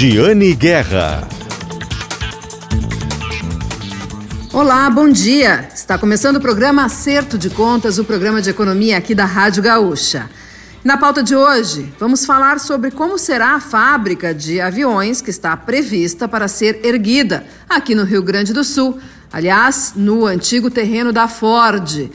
Giane Guerra. Olá, bom dia. Está começando o programa Acerto de Contas, o programa de economia aqui da Rádio Gaúcha. Na pauta de hoje, vamos falar sobre como será a fábrica de aviões que está prevista para ser erguida aqui no Rio Grande do Sul, aliás, no antigo terreno da Ford.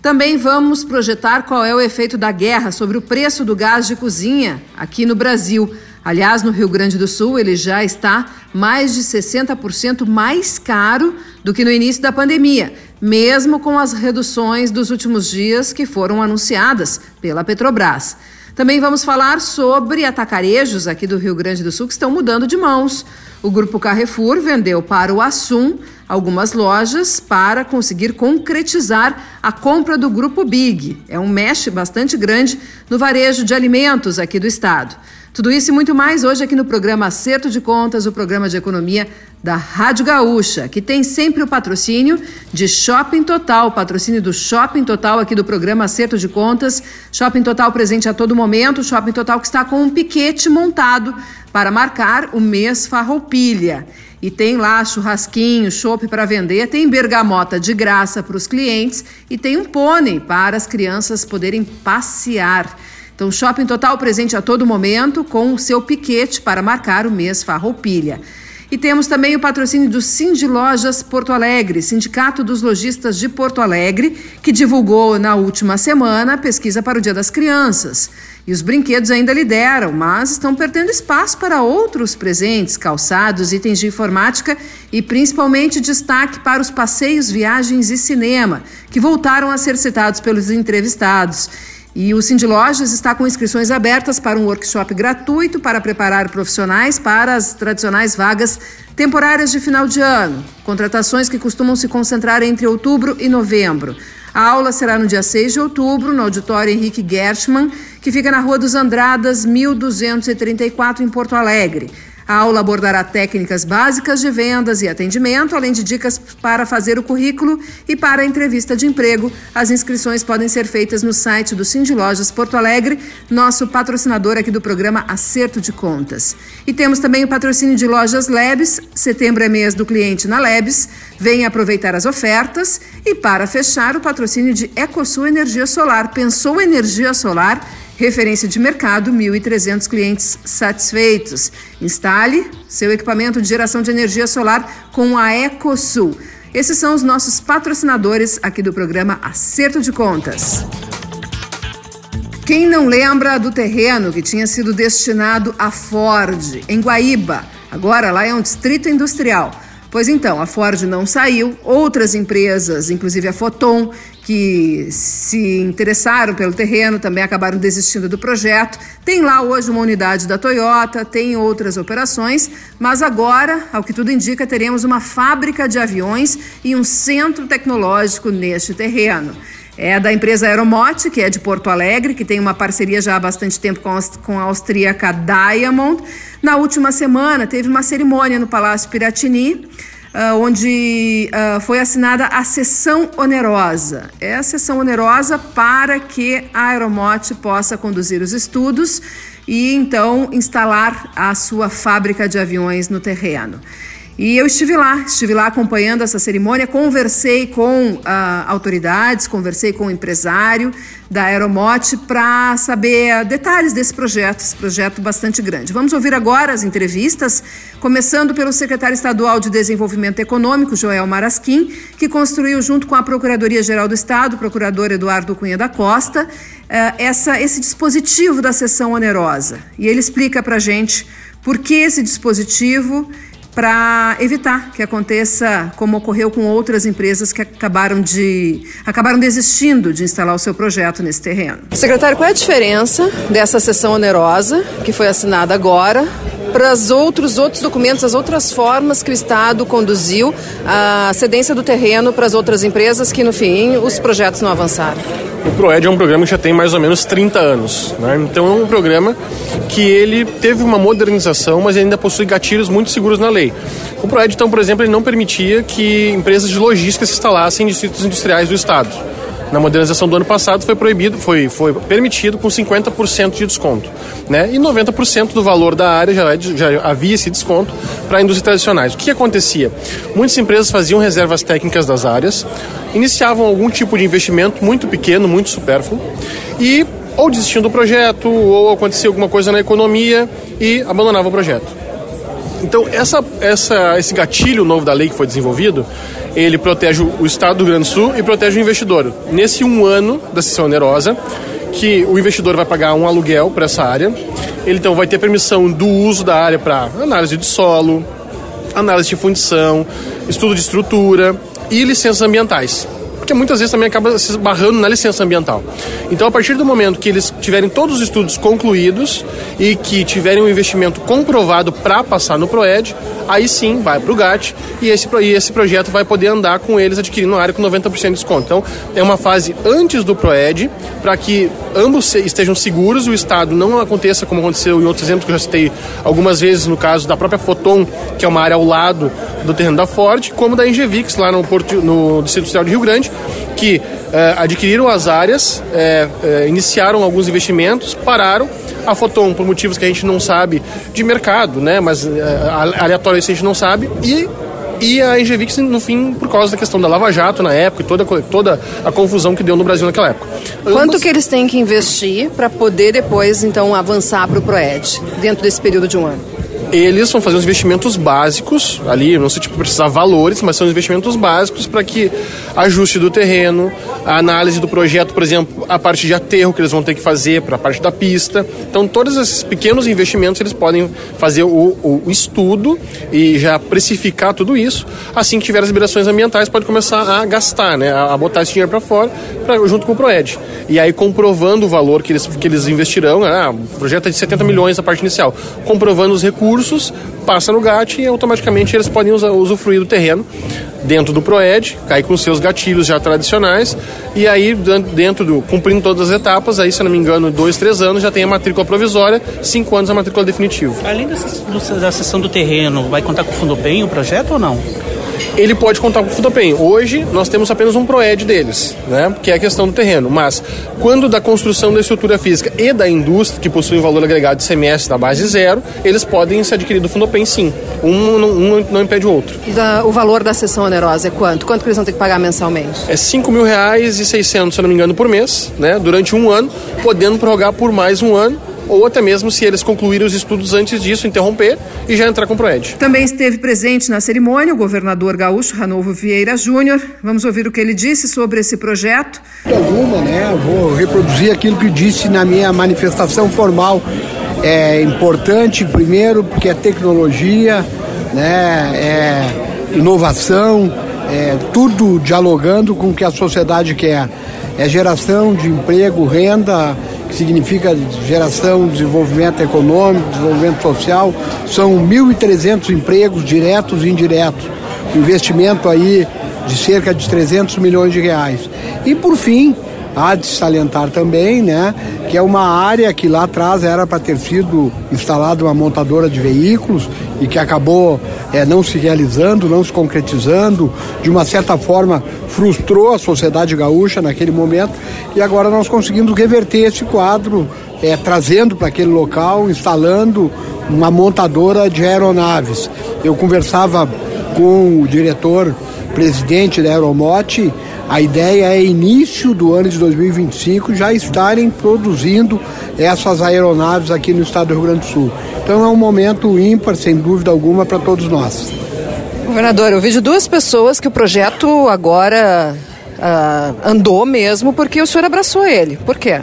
Também vamos projetar qual é o efeito da guerra sobre o preço do gás de cozinha aqui no Brasil. Aliás, no Rio Grande do Sul, ele já está mais de 60% mais caro do que no início da pandemia, mesmo com as reduções dos últimos dias que foram anunciadas pela Petrobras. Também vamos falar sobre atacarejos aqui do Rio Grande do Sul que estão mudando de mãos. O grupo Carrefour vendeu para o Assum algumas lojas para conseguir concretizar a compra do grupo Big. É um mexe bastante grande no varejo de alimentos aqui do estado. Tudo isso e muito mais hoje aqui no programa Acerto de Contas, o programa de economia da Rádio Gaúcha, que tem sempre o patrocínio de Shopping Total, patrocínio do Shopping Total aqui do programa Acerto de Contas. Shopping Total presente a todo momento, Shopping Total que está com um piquete montado para marcar o mês Farroupilha. E tem lá churrasquinho, chopp para vender, tem bergamota de graça para os clientes e tem um pônei para as crianças poderem passear. Então, Shopping Total presente a todo momento com o seu piquete para marcar o mês Farroupilha. E temos também o patrocínio do Cindy Lojas Porto Alegre, Sindicato dos Lojistas de Porto Alegre, que divulgou na última semana a pesquisa para o Dia das Crianças. E os brinquedos ainda lideram, mas estão perdendo espaço para outros presentes, calçados, itens de informática e principalmente destaque para os passeios, viagens e cinema, que voltaram a ser citados pelos entrevistados. E o Cindy Lojas está com inscrições abertas para um workshop gratuito para preparar profissionais para as tradicionais vagas temporárias de final de ano. Contratações que costumam se concentrar entre outubro e novembro. A aula será no dia 6 de outubro, no auditório Henrique Gershman, que fica na Rua dos Andradas, 1234, em Porto Alegre. A aula abordará técnicas básicas de vendas e atendimento, além de dicas para fazer o currículo e para a entrevista de emprego. As inscrições podem ser feitas no site do Cindy Lojas Porto Alegre, nosso patrocinador aqui do programa Acerto de Contas. E temos também o patrocínio de Lojas Lebes. Setembro é mês do cliente na Lebes. Venha aproveitar as ofertas. E para fechar, o patrocínio de EcoSul Energia Solar. Pensou energia solar? Referência de mercado, 1.300 clientes satisfeitos. Instale seu equipamento de geração de energia solar com a EcoSul. Esses são os nossos patrocinadores aqui do programa Acerto de Contas. Quem não lembra do terreno que tinha sido destinado à Ford, em Guaíba? Agora lá é um distrito industrial. Pois então, a Ford não saiu, outras empresas, inclusive a Foton, que se interessaram pelo terreno também acabaram desistindo do projeto. Tem lá hoje uma unidade da Toyota, tem outras operações, mas agora, ao que tudo indica, teremos uma fábrica de aviões e um centro tecnológico neste terreno. É da empresa Aeromote, que é de Porto Alegre, que tem uma parceria já há bastante tempo com a austríaca Diamond. Na última semana, teve uma cerimônia no Palácio Piratini, uh, onde uh, foi assinada a sessão onerosa. É a sessão onerosa para que a Aeromote possa conduzir os estudos e então instalar a sua fábrica de aviões no terreno. E eu estive lá, estive lá acompanhando essa cerimônia, conversei com ah, autoridades, conversei com o empresário da Aeromote para saber detalhes desse projeto, esse projeto bastante grande. Vamos ouvir agora as entrevistas, começando pelo secretário estadual de Desenvolvimento Econômico, Joel Marasquim, que construiu junto com a Procuradoria-Geral do Estado, procurador Eduardo Cunha da Costa, eh, essa, esse dispositivo da sessão onerosa. E ele explica para a gente por que esse dispositivo para evitar que aconteça como ocorreu com outras empresas que acabaram de acabaram desistindo de instalar o seu projeto nesse terreno. Secretário, qual é a diferença dessa sessão onerosa que foi assinada agora para os outros, outros documentos, as outras formas que o Estado conduziu a cedência do terreno para as outras empresas que, no fim, os projetos não avançaram? O PROED é um programa que já tem mais ou menos 30 anos. Né? Então é um programa que ele teve uma modernização, mas ainda possui gatilhos muito seguros na lei. O PROED, então, por exemplo, ele não permitia que empresas de logística se instalassem em distritos industriais do Estado. Na modernização do ano passado foi proibido, foi, foi permitido com 50% de desconto. Né? E 90% do valor da área já, é já havia esse desconto para indústrias tradicionais. O que, acontecia? Muitas empresas faziam reservas técnicas das áreas, iniciavam algum tipo de investimento muito pequeno, muito supérfluo, e ou desistiam do projeto, ou acontecia alguma coisa na economia e abandonavam o projeto. Então, essa, essa, esse gatilho novo da lei que foi desenvolvido, ele protege o Estado do Rio Grande do Sul e protege o investidor. Nesse um ano da sessão onerosa, que o investidor vai pagar um aluguel para essa área, ele então vai ter permissão do uso da área para análise de solo, análise de fundição, estudo de estrutura e licenças ambientais porque muitas vezes também acaba se esbarrando na licença ambiental. Então, a partir do momento que eles tiverem todos os estudos concluídos e que tiverem um investimento comprovado para passar no PROED, aí sim vai para o GAT e esse, e esse projeto vai poder andar com eles adquirindo a área com 90% de desconto. Então, é uma fase antes do PROED para que ambos estejam seguros, o Estado não aconteça como aconteceu em outros exemplos que eu já citei algumas vezes, no caso da própria Foton, que é uma área ao lado do terreno da Ford, como da Engevix, lá no, Porto, no Distrito Industrial de Rio Grande, que eh, adquiriram as áreas, eh, eh, iniciaram alguns investimentos, pararam. A Foton, por motivos que a gente não sabe de mercado, né, mas aleatórios a gente não sabe, e e a Engevix, no fim, por causa da questão da Lava Jato na época e toda, toda a confusão que deu no Brasil naquela época. Ambas... Quanto que eles têm que investir para poder depois, então, avançar para o PROED, dentro desse período de um ano? Eles vão fazer os investimentos básicos ali, não sei tipo precisar valores, mas são investimentos básicos para que ajuste do terreno, a análise do projeto, por exemplo, a parte de aterro que eles vão ter que fazer para a parte da pista. Então, todos esses pequenos investimentos eles podem fazer o, o, estudo e já precificar tudo isso. Assim que tiver as liberações ambientais, pode começar a gastar, né, a botar esse dinheiro para fora, pra, junto com o Proed. E aí comprovando o valor que eles, que eles investirão, ah, o projeto é de 70 milhões a parte inicial, comprovando os recursos recursos, passa no GAT e automaticamente eles podem usar, usufruir do terreno dentro do PROED, cair com seus gatilhos já tradicionais, e aí dentro do, cumprindo todas as etapas, aí se não me engano, dois, três anos já tem a matrícula provisória, cinco anos a matrícula definitiva. Além da sessão do terreno, vai contar com o Fundo Bem o projeto ou não? Ele pode contar com o Fudopen. Hoje nós temos apenas um PROED deles, né, que é a questão do terreno. Mas quando da construção da estrutura física e da indústria, que possui um valor agregado de CMS da base zero, eles podem ser adquiridos do Fudopen sim. Um, um não impede o outro. E da, o valor da sessão onerosa é quanto? Quanto que eles vão ter que pagar mensalmente? É 5 mil reais e 600, se eu não me engano, por mês, né, durante um ano, podendo prorrogar por mais um ano ou até mesmo se eles concluírem os estudos antes disso, interromper e já entrar com o PROED. Também esteve presente na cerimônia o governador gaúcho Ranovo Vieira Júnior. Vamos ouvir o que ele disse sobre esse projeto. Alguma, né? Eu vou reproduzir aquilo que disse na minha manifestação formal. É importante, primeiro, porque é tecnologia, né? É inovação, é tudo dialogando com o que a sociedade quer. É geração de emprego, renda, significa geração, desenvolvimento econômico, desenvolvimento social. São 1.300 empregos diretos e indiretos. Investimento aí de cerca de 300 milhões de reais. E por fim, há de salientar também, né, que é uma área que lá atrás era para ter sido instalada uma montadora de veículos e que acabou é, não se realizando, não se concretizando, de uma certa forma frustrou a sociedade gaúcha naquele momento e agora nós conseguimos reverter esse quadro, é, trazendo para aquele local, instalando uma montadora de aeronaves. Eu conversava com o diretor presidente da Aeromote a ideia é início do ano de 2025 já estarem produzindo essas aeronaves aqui no estado do Rio Grande do Sul. Então é um momento ímpar, sem dúvida alguma, para todos nós. Governador, eu vejo duas pessoas que o projeto agora uh, andou mesmo porque o senhor abraçou ele. Por quê?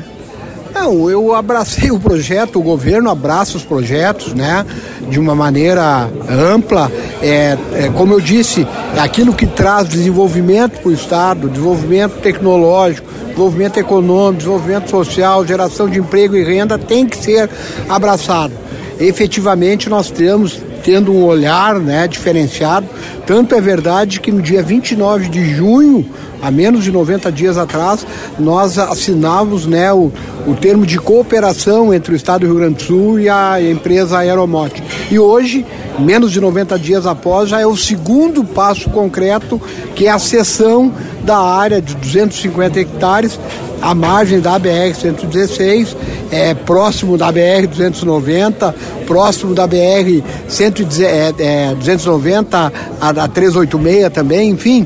Não, eu abracei o projeto, o governo abraça os projetos, né? De uma maneira ampla. É, é como eu disse, aquilo que traz desenvolvimento para o Estado, desenvolvimento tecnológico, desenvolvimento econômico, desenvolvimento social, geração de emprego e renda tem que ser abraçado. Efetivamente, nós temos tendo um olhar né, diferenciado. Tanto é verdade que no dia 29 de junho, há menos de 90 dias atrás, nós assinamos né, o, o termo de cooperação entre o Estado do Rio Grande do Sul e a empresa Aeromote. E hoje menos de 90 dias após, já é o segundo passo concreto, que é a cessão da área de 250 hectares à margem da BR-116, é, próximo da BR-290, próximo da BR-290, a, a 386 também, enfim,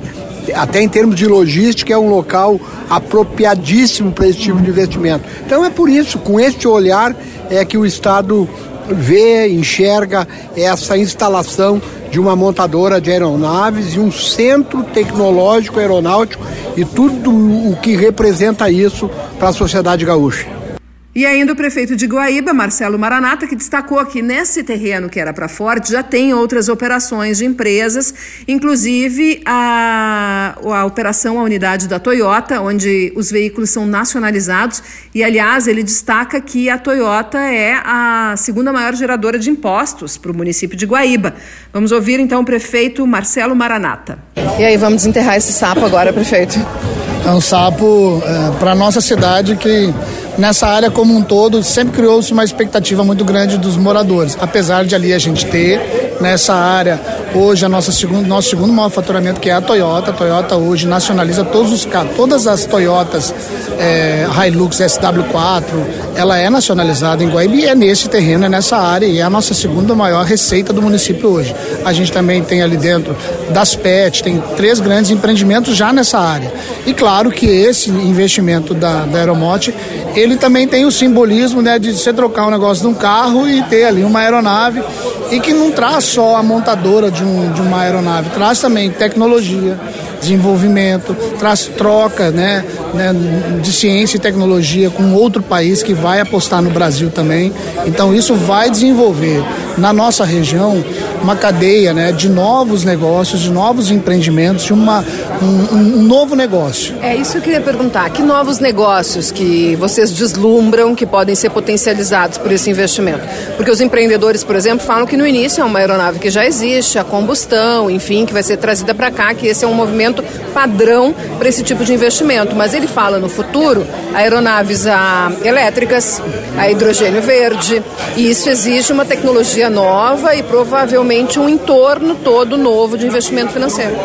até em termos de logística, é um local apropriadíssimo para esse tipo de investimento. Então é por isso, com este olhar, é que o Estado vê, enxerga essa instalação de uma montadora de aeronaves e um centro tecnológico aeronáutico e tudo o que representa isso para a sociedade gaúcha. E ainda o prefeito de Guaíba, Marcelo Maranata, que destacou que nesse terreno que era para Ford já tem outras operações de empresas, inclusive a, a operação, a unidade da Toyota, onde os veículos são nacionalizados. E, aliás, ele destaca que a Toyota é a segunda maior geradora de impostos para o município de Guaíba. Vamos ouvir então o prefeito Marcelo Maranata. E aí, vamos enterrar esse sapo agora, prefeito? É um sapo é, para nossa cidade que nessa área como um todo sempre criou-se uma expectativa muito grande dos moradores. Apesar de ali a gente ter nessa área hoje a nossa segundo, nosso segundo maior faturamento que é a Toyota. A Toyota hoje nacionaliza todos os carros, todas as Toyotas é, Hilux SW4, ela é nacionalizada em Guaíba e é nesse terreno, é nessa área e é a nossa segunda maior receita do município hoje. A gente também tem ali dentro das PET, tem três grandes empreendimentos já nessa área. E claro que esse investimento da, da Aeromote, ele também tem o simbolismo né, de você trocar um negócio de um carro e ter ali uma aeronave e que não traz só a montadora de, um, de uma aeronave, traz também tecnologia, desenvolvimento, traz troca né, né, de ciência e tecnologia com outro país que vai apostar no Brasil também. Então isso vai desenvolver na nossa região uma cadeia né, de novos negócios, de novos empreendimentos, de uma, um, um, novo negócio. É isso que eu queria perguntar. Que novos negócios que vocês deslumbram que podem ser potencializados por esse investimento? Porque os empreendedores, por exemplo, falam que no início é uma aeronave que já existe, a combustão, enfim, que vai ser trazida para cá, que esse é um movimento padrão para esse tipo de investimento. Mas ele fala no futuro aeronaves a, elétricas, a hidrogênio verde, e isso exige uma tecnologia nova e provavelmente um entorno todo novo de investimento financeiro.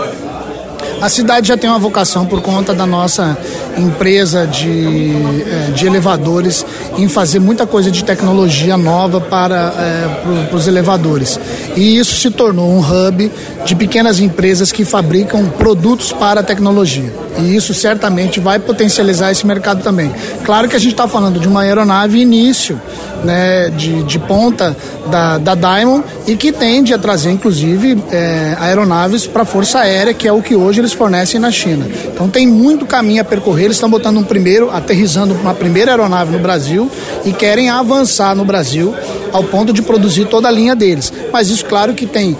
A cidade já tem uma vocação por conta da nossa empresa de, é, de elevadores em fazer muita coisa de tecnologia nova para é, pro, os elevadores. E isso se tornou um hub de pequenas empresas que fabricam produtos para a tecnologia. E isso certamente vai potencializar esse mercado também. Claro que a gente está falando de uma aeronave início, né, de, de ponta da, da Diamond e que tende a trazer, inclusive, é, aeronaves para a Força Aérea, que é o que hoje eles fornecem na China. Então tem muito caminho a percorrer. Eles estão botando um primeiro, aterrizando uma primeira aeronave no Brasil e querem avançar no Brasil ao ponto de produzir toda a linha deles. Mas isso, claro, que tem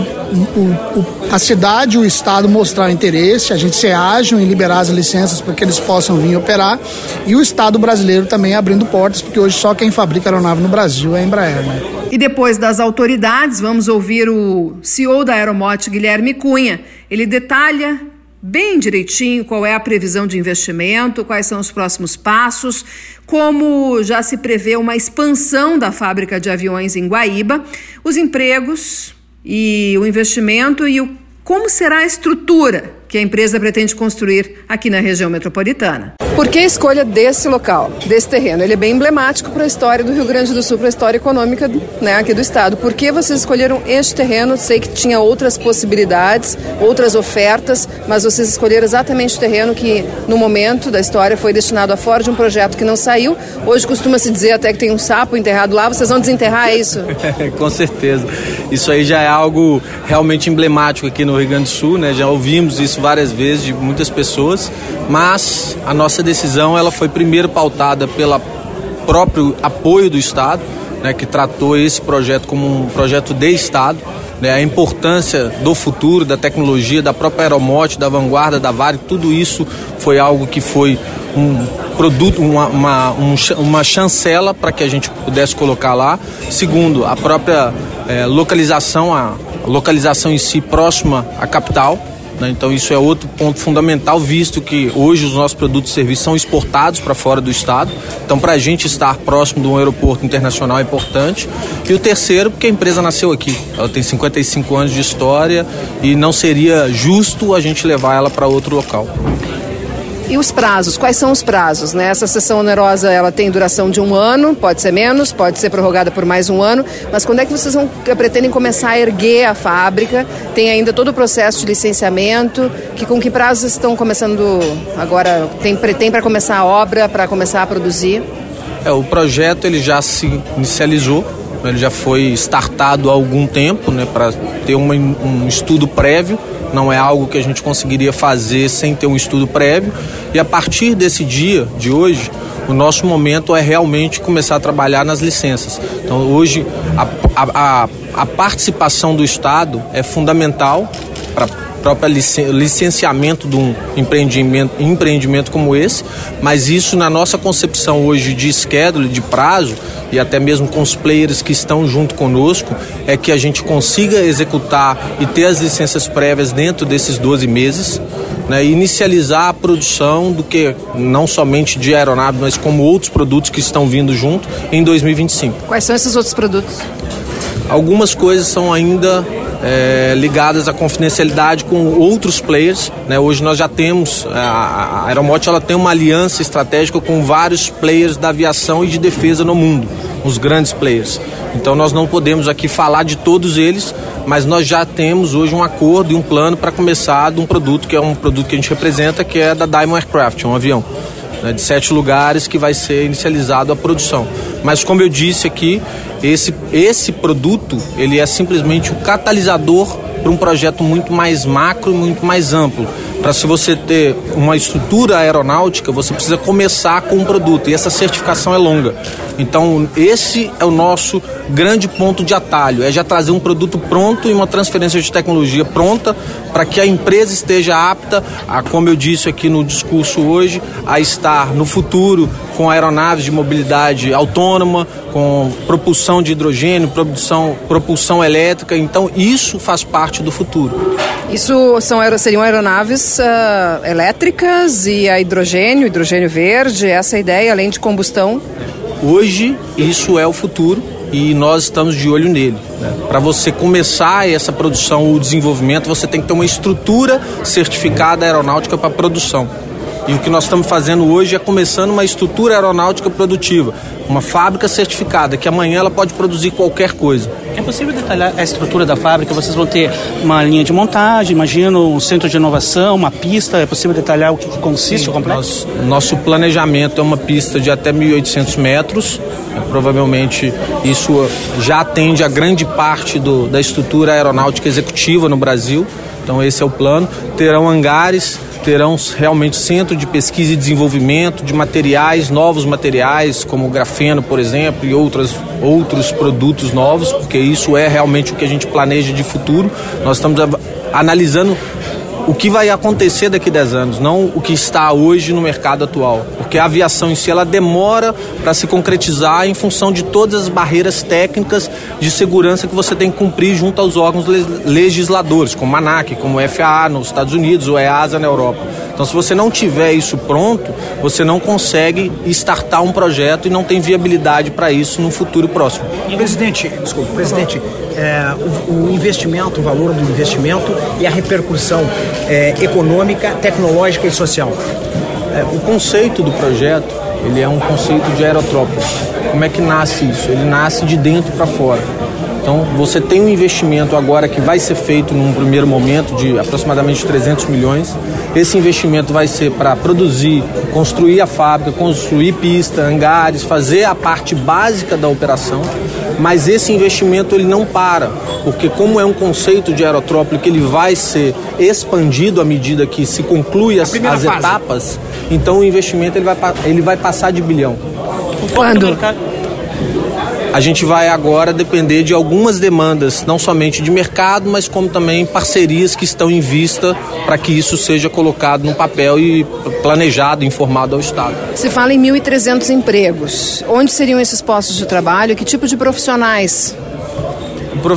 o, o, a cidade, o Estado mostrar interesse, a gente ser ágil em liberar as licenças para que eles possam vir operar e o Estado brasileiro também abrindo portas, porque hoje só quem fabrica aeronave no Brasil é a Embraer. Né? E depois das autoridades, vamos ouvir o CEO da Aeromote, Guilherme Cunha. Ele detalha bem direitinho qual é a previsão de investimento, quais são os próximos passos, como já se prevê uma expansão da fábrica de aviões em Guaíba, os empregos e o investimento e o, como será a estrutura que a empresa pretende construir aqui na região metropolitana. Por que a escolha desse local, desse terreno? Ele é bem emblemático para a história do Rio Grande do Sul, para a história econômica né, aqui do estado. Por que vocês escolheram este terreno? Sei que tinha outras possibilidades, outras ofertas, mas vocês escolheram exatamente o terreno que, no momento da história, foi destinado a fora de um projeto que não saiu. Hoje costuma se dizer até que tem um sapo enterrado lá. Vocês vão desenterrar é isso? Com certeza. Isso aí já é algo realmente emblemático aqui no Rio Grande do Sul, né? Já ouvimos isso várias vezes de muitas pessoas, mas a nossa decisão ela foi primeiro pautada pelo próprio apoio do Estado, né, que tratou esse projeto como um projeto de Estado, né, a importância do futuro, da tecnologia, da própria aeromote, da vanguarda, da Vale, tudo isso foi algo que foi um produto, uma, uma, um, uma chancela para que a gente pudesse colocar lá. Segundo, a própria é, localização, a localização em si próxima à capital, Né? Então isso é outro ponto fundamental, visto que hoje os nossos produtos e serviços são exportados para fora do estado. Então para a gente estar próximo de um aeroporto internacional é importante. E o terceiro, porque a empresa nasceu aqui. Ela tem 55 anos de história e não seria justo a gente levar ela para outro local. E os prazos, quais são os prazos? Né? Essa sessão onerosa ela tem duração de um ano, pode ser menos, pode ser prorrogada por mais um ano, mas quando é que vocês vão, pretendem começar a erguer a fábrica? Tem ainda todo o processo de licenciamento, que com que prazos estão começando agora, tem, tem para começar a obra, para começar a produzir? É, o projeto ele já se inicializou, ele já foi startado há algum tempo, né, para ter uma, um estudo prévio não é algo que a gente conseguiria fazer sem ter um estudo prévio. E a partir desse dia, de hoje, o nosso momento é realmente começar a trabalhar nas licenças. Então, hoje, a, a, a participação do Estado é fundamental para próprio licenciamento de um empreendimento, empreendimento como esse, mas isso na nossa concepção hoje de schedule, de prazo, e até mesmo com os players que estão junto conosco, é que a gente consiga executar e ter as licenças prévias dentro desses 12 meses, né, inicializar a produção do que não somente de aeronave, mas como outros produtos que estão vindo junto em 2025. Quais são esses outros produtos? Algumas coisas são ainda é, ligadas à confidencialidade com outros players. Né? Hoje nós já temos, a, a Aeromote ela tem uma aliança estratégica com vários players da aviação e de defesa no mundo, os grandes players. Então nós não podemos aqui falar de todos eles, mas nós já temos hoje um acordo e um plano para começar de um produto que é um produto que a gente representa, que é da Diamond Aircraft, um avião né, de sete lugares que vai ser inicializado a produção. Mas como eu disse aqui, esse, esse produto ele é simplesmente o catalisador para um projeto muito mais macro e muito mais amplo. Para se você ter uma estrutura aeronáutica, você precisa começar com um produto e essa certificação é longa. Então, esse é o nosso grande ponto de atalho, é já trazer um produto pronto e uma transferência de tecnologia pronta para que a empresa esteja apta a, como eu disse aqui no discurso hoje, a estar no futuro com aeronaves de mobilidade autônoma, com propulsão de hidrogênio, propulsão, propulsão elétrica. Então, isso faz parte do futuro. Isso são, seriam aeronaves uh, elétricas e a hidrogênio, hidrogênio verde, essa é ideia, além de combustão? Hoje, isso é o futuro e nós estamos de olho nele. Né? Para você começar essa produção ou desenvolvimento, você tem que ter uma estrutura certificada aeronáutica para produção. E o que nós estamos fazendo hoje é começando uma estrutura aeronáutica produtiva, uma fábrica certificada, que amanhã ela pode produzir qualquer coisa. É possível detalhar a estrutura da fábrica? Vocês vão ter uma linha de montagem, imagino um centro de inovação, uma pista. É possível detalhar o que, consiste Sim, o complexo? Nosso, nosso planejamento é uma pista de até 1.800 metros. É, provavelmente isso já atende a grande parte do, da estrutura aeronáutica executiva no Brasil. Então esse é o plano. Terão hangares terão realmente centro de pesquisa e desenvolvimento de materiais, novos materiais, como grafeno, por exemplo, e outras, outros produtos novos, porque isso é realmente o que a gente planeja de futuro. Nós estamos analisando o que vai acontecer daqui a 10 anos, não o que está hoje no mercado atual. Porque a aviação em si ela demora para se concretizar em função de todas as barreiras técnicas de segurança que você tem que cumprir junto aos órgãos legisladores, como a ANAC, como o FAA nos Estados Unidos, o EASA na Europa. Então, se você não tiver isso pronto, você não consegue startar um projeto e não tem viabilidade para isso no futuro próximo. Presidente, desculpa, presidente, é, o, o, investimento, o valor do investimento e a repercussão é, econômica, tecnológica e social. É, o conceito do projeto, ele é um conceito de aerotrópico. Como é que nasce isso? Ele nasce de dentro para fora. Então, você tem um investimento agora que vai ser feito num primeiro momento de aproximadamente 300 milhões. Esse investimento vai ser para produzir, construir a fábrica, construir pista, hangares, fazer a parte básica da operação. Mas esse investimento ele não para, porque como é um conceito de aerotrópio que ele vai ser expandido à medida que se conclui as, as etapas, então o investimento ele vai, ele vai passar de bilhão. Quando? A gente vai agora depender de algumas demandas, não somente de mercado, mas como também parcerias que estão em vista para que isso seja colocado no papel e planejado, informado ao Estado. Se fala em 1.300 empregos. Onde seriam esses postos de trabalho? Que tipo de profissionais?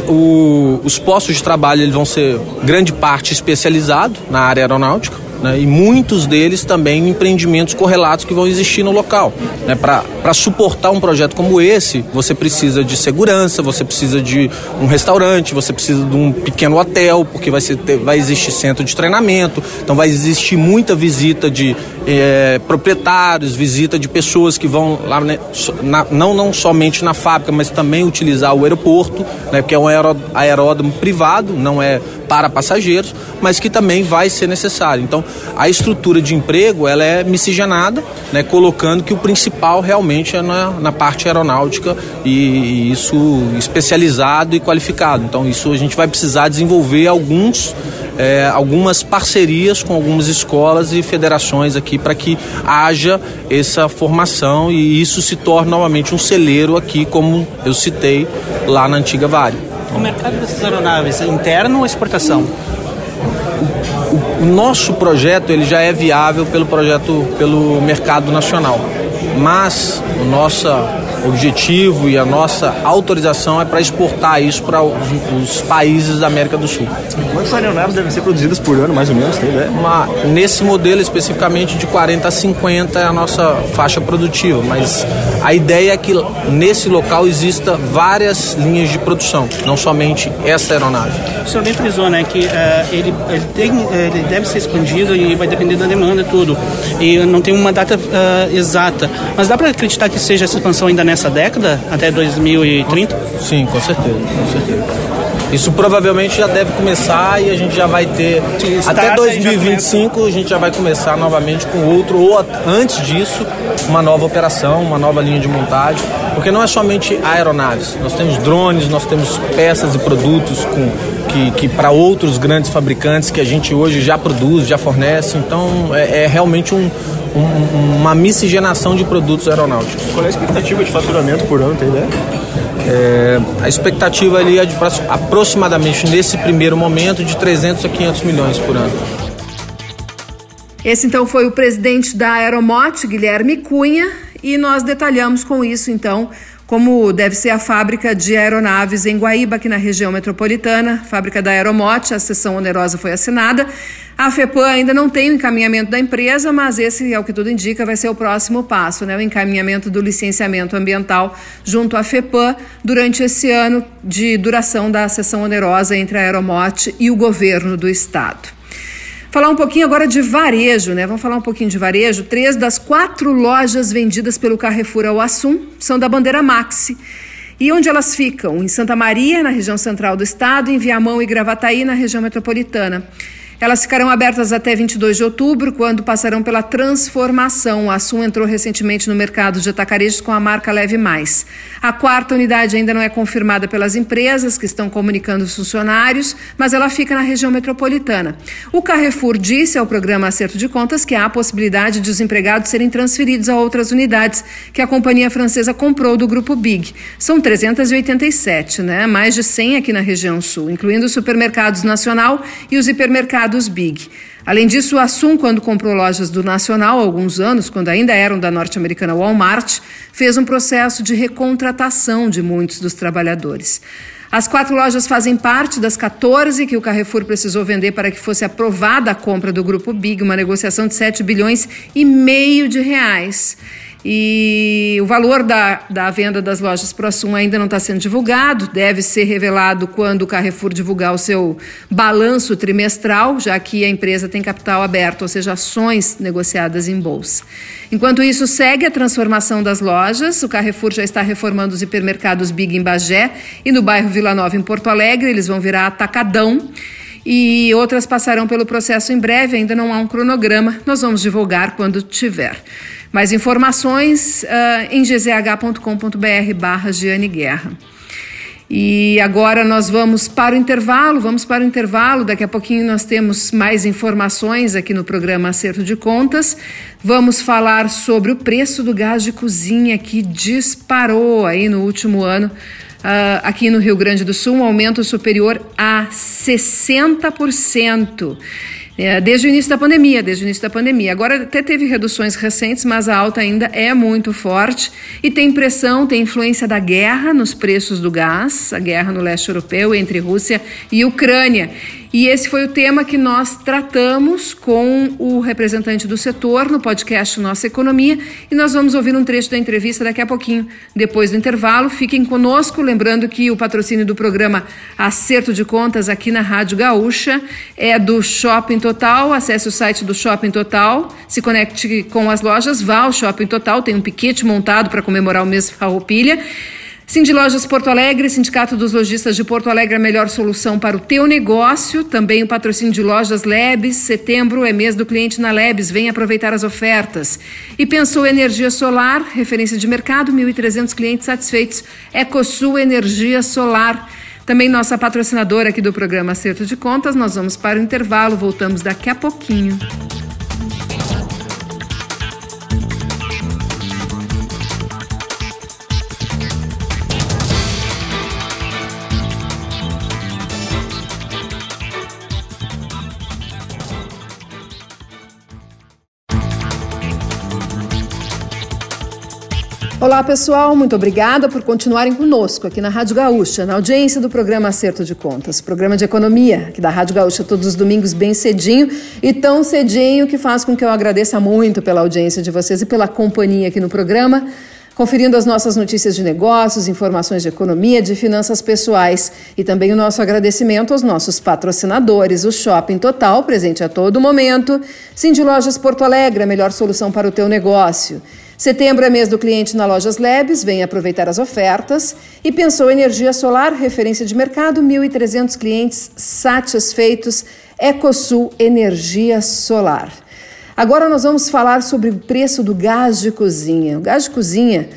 o, os postos de trabalho eles vão ser grande parte especializado na área aeronáutica né, e muitos deles também empreendimentos correlatos que vão existir no local. Né, Para suportar um projeto como esse, você precisa de segurança, você precisa de um restaurante, você precisa de um pequeno hotel, porque vai, ser, vai existir centro de treinamento, então vai existir muita visita de é, proprietários, visita de pessoas que vão lá, né, na, não, não somente na fábrica, mas também utilizar o aeroporto, né, que é um aeródromo privado, não é para passageiros, mas que também vai ser necessário. Então, a estrutura de emprego ela é miscigenada, né, colocando que o principal realmente é na, na parte aeronáutica e, e, isso especializado e qualificado. Então, isso a gente vai precisar desenvolver alguns, é, algumas parcerias com algumas escolas e federações aqui para que haja essa formação e isso se torne novamente um celeiro aqui, como eu citei lá na antiga Vale. O mercado dessas aeronaves é interno ou exportação? Nosso projeto ele já é viável pelo projeto pelo mercado nacional, mas nossa objetivo e a nossa autorização é para exportar isso para os, os, países da América do Sul. Quantas aeronaves devem ser produzidas por ano, mais ou menos? Tem ideia? Uma, nesse modelo especificamente de 40 a 50 é a nossa faixa produtiva, mas a ideia é que nesse local exista várias linhas de produção, não somente essa aeronave. O senhor bem frisou, né, que uh, ele, ele, tem, ele deve ser expandido e vai depender da demanda e tudo, e não tem uma data uh, exata, mas dá para acreditar que seja essa expansão ainda nessa década, até 2030? Sim, com certeza, com certeza. Isso provavelmente já deve começar e a gente já vai ter. Até 2025 a gente já vai começar novamente com outro, ou antes disso, uma nova operação, uma nova linha de montagem. Porque não é somente aeronaves, nós temos drones, nós temos peças e produtos com, que, que para outros grandes fabricantes que a gente hoje já produz, já fornece. Então é, é realmente um, um, uma miscigenação de produtos aeronáuticos. Qual é a expectativa de faturamento por ano, tem ideia? É, a expectativa ali é de aproximadamente nesse primeiro momento de 300 a 500 milhões por ano. Esse então foi o presidente da Aeromote, Guilherme Cunha, e nós detalhamos com isso então como deve ser a fábrica de aeronaves em Guaíba, aqui na região metropolitana, fábrica da Aeromote, a sessão onerosa foi assinada. A FEPAM ainda não tem o encaminhamento da empresa, mas esse, é o que tudo indica, vai ser o próximo passo, né? o encaminhamento do licenciamento ambiental junto à FEPAM durante esse ano de duração da sessão onerosa entre a Aeromote e o governo do estado. Falar um pouquinho agora de varejo, né? Vamos falar um pouquinho de varejo. Três das quatro lojas vendidas pelo Carrefour ao Assum são da bandeira Maxi. E onde elas ficam? Em Santa Maria, na região central do estado, em Viamão e Gravataí, na região metropolitana. Elas ficarão abertas até 22 de outubro, quando passarão pela transformação. A Assum entrou recentemente no mercado de atacarejos com a marca Leve Mais. A quarta unidade ainda não é confirmada pelas empresas que estão comunicando os funcionários, mas ela fica na região metropolitana. O Carrefour disse ao programa Acerto de Contas que há a possibilidade de os empregados serem transferidos a outras unidades que a companhia francesa comprou do grupo Big. São 387, né? Mais de 100 aqui na região sul, incluindo os supermercados Nacional e os hipermercados mercados Big. Além disso, o Assum, quando comprou lojas do Nacional há alguns anos, quando ainda eram da norte-americana Walmart, fez um processo de recontratação de muitos dos trabalhadores. As quatro lojas fazem parte das 14 que o Carrefour precisou vender para que fosse aprovada a compra do grupo Big, uma negociação de 7 bilhões e meio de reais. E o valor da, da venda das lojas ProSum ainda não está sendo divulgado, deve ser revelado quando o Carrefour divulgar o seu balanço trimestral, já que a empresa tem capital aberto, ou seja, ações negociadas em bolsa. Enquanto isso, segue a transformação das lojas. O Carrefour já está reformando os hipermercados Big em Bagé e no bairro Vila Nova, em Porto Alegre. Eles vão virar atacadão e outras passarão pelo processo em breve. Ainda não há um cronograma, nós vamos divulgar quando tiver. Mais informações uh, em gzh.com.br barra Giane Guerra. E agora nós vamos para o intervalo, vamos para o intervalo. Daqui a pouquinho nós temos mais informações aqui no programa Acerto de Contas. Vamos falar sobre o preço do gás de cozinha que disparou aí no último ano. Uh, aqui no Rio Grande do Sul, um aumento superior a 60%. É, desde o início da pandemia, desde o início da pandemia. Agora até teve reduções recentes, mas a alta ainda é muito forte e tem pressão, tem influência da guerra nos preços do gás, a guerra no leste europeu entre Rússia e Ucrânia. E esse foi o tema que nós tratamos com o representante do setor no podcast Nossa Economia. E nós vamos ouvir um trecho da entrevista daqui a pouquinho, depois do intervalo. Fiquem conosco, lembrando que o patrocínio do programa Acerto de Contas aqui na Rádio Gaúcha é do Shopping Total. Acesse o site do Shopping Total, se conecte com as lojas, vá ao Shopping Total, tem um piquete montado para comemorar o mês Farroupilha. Cindy Lojas Porto Alegre, Sindicato dos Lojistas de Porto Alegre, a melhor solução para o teu negócio. Também o patrocínio de Lojas Lebes. Setembro é mês do cliente na Lebes. Vem aproveitar as ofertas. E pensou Energia Solar, referência de mercado, 1.300 clientes satisfeitos. Ecosul Energia Solar. Também nossa patrocinadora aqui do programa Acerto de Contas. Nós vamos para o intervalo, voltamos daqui a pouquinho. Olá, pessoal, muito obrigada por continuarem conosco aqui na Rádio Gaúcha, na audiência do programa Acerto de Contas, programa de economia aqui da Rádio Gaúcha todos os domingos bem cedinho e tão cedinho que faz com que eu agradeça muito pela audiência de vocês e pela companhia aqui no programa conferindo as nossas notícias de negócios, informações de economia, de finanças pessoais e também o nosso agradecimento aos nossos patrocinadores, o Shopping Total, presente a todo momento, Cindy Lojas Porto Alegre, a melhor solução para o teu negócio. Setembro é mês do cliente na Lojas Labs, vem aproveitar as ofertas. E pensou energia solar, referência de mercado, 1.300 clientes satisfeitos. Ecosul Energia Solar. Agora nós vamos falar sobre o preço do gás de cozinha. O gás de cozinha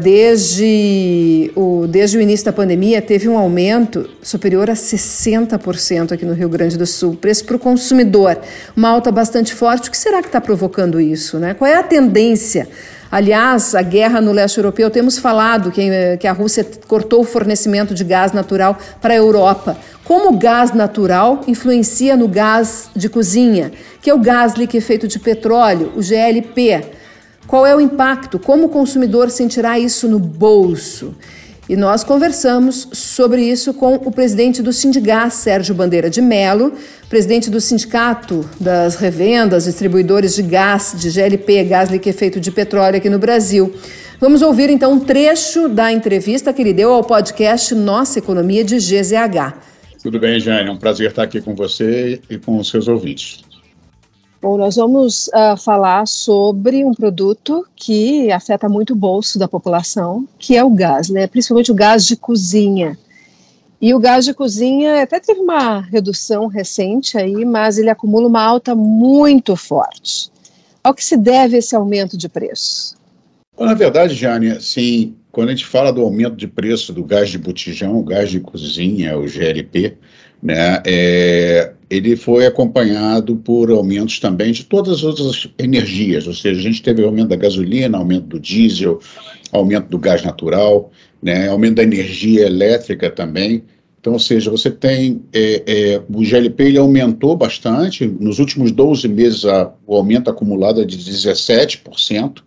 desde, o, desde o início da pandemia, teve um aumento superior a 60% aqui no Rio Grande do Sul. Preço para o consumidor, uma alta bastante forte. O que será que está provocando isso? Né? Qual é a tendência? Aliás, a guerra no leste europeu, temos falado que, que a Rússia cortou o fornecimento de gás natural para a Europa. Como o gás natural influencia no gás de cozinha, que é o gás liquefeito de petróleo, o GLP? Qual é o impacto? Como o consumidor sentirá isso no bolso? E nós conversamos sobre isso com o presidente do Sindigás, Sérgio Bandeira de Melo, presidente do Sindicato das Revendas, Distribuidores de Gás, de GLP, gás liquefeito de petróleo aqui no Brasil. Vamos ouvir então um trecho da entrevista que ele deu ao podcast Nossa Economia de GZH. Tudo bem, Jane? É um prazer estar aqui com você e com os seus ouvintes. Bom, nós vamos uh, falar sobre um produto que afeta muito o bolso da população, que é o gás, né? principalmente o gás de cozinha. E o gás de cozinha até teve uma redução recente aí, mas ele acumula uma alta muito forte. Ao que se deve esse aumento de preço? Na verdade, Jane, sim, quando a gente fala do aumento de preço do gás de botijão, o gás de cozinha, o GLP, né, é, ele foi acompanhado por aumentos também de todas as outras energias, ou seja, a gente teve aumento da gasolina, aumento do diesel, aumento do gás natural, né, aumento da energia elétrica também. Então, ou seja, você tem é, é, o GLP ele aumentou bastante, nos últimos 12 meses a, o aumento acumulado é de 17%,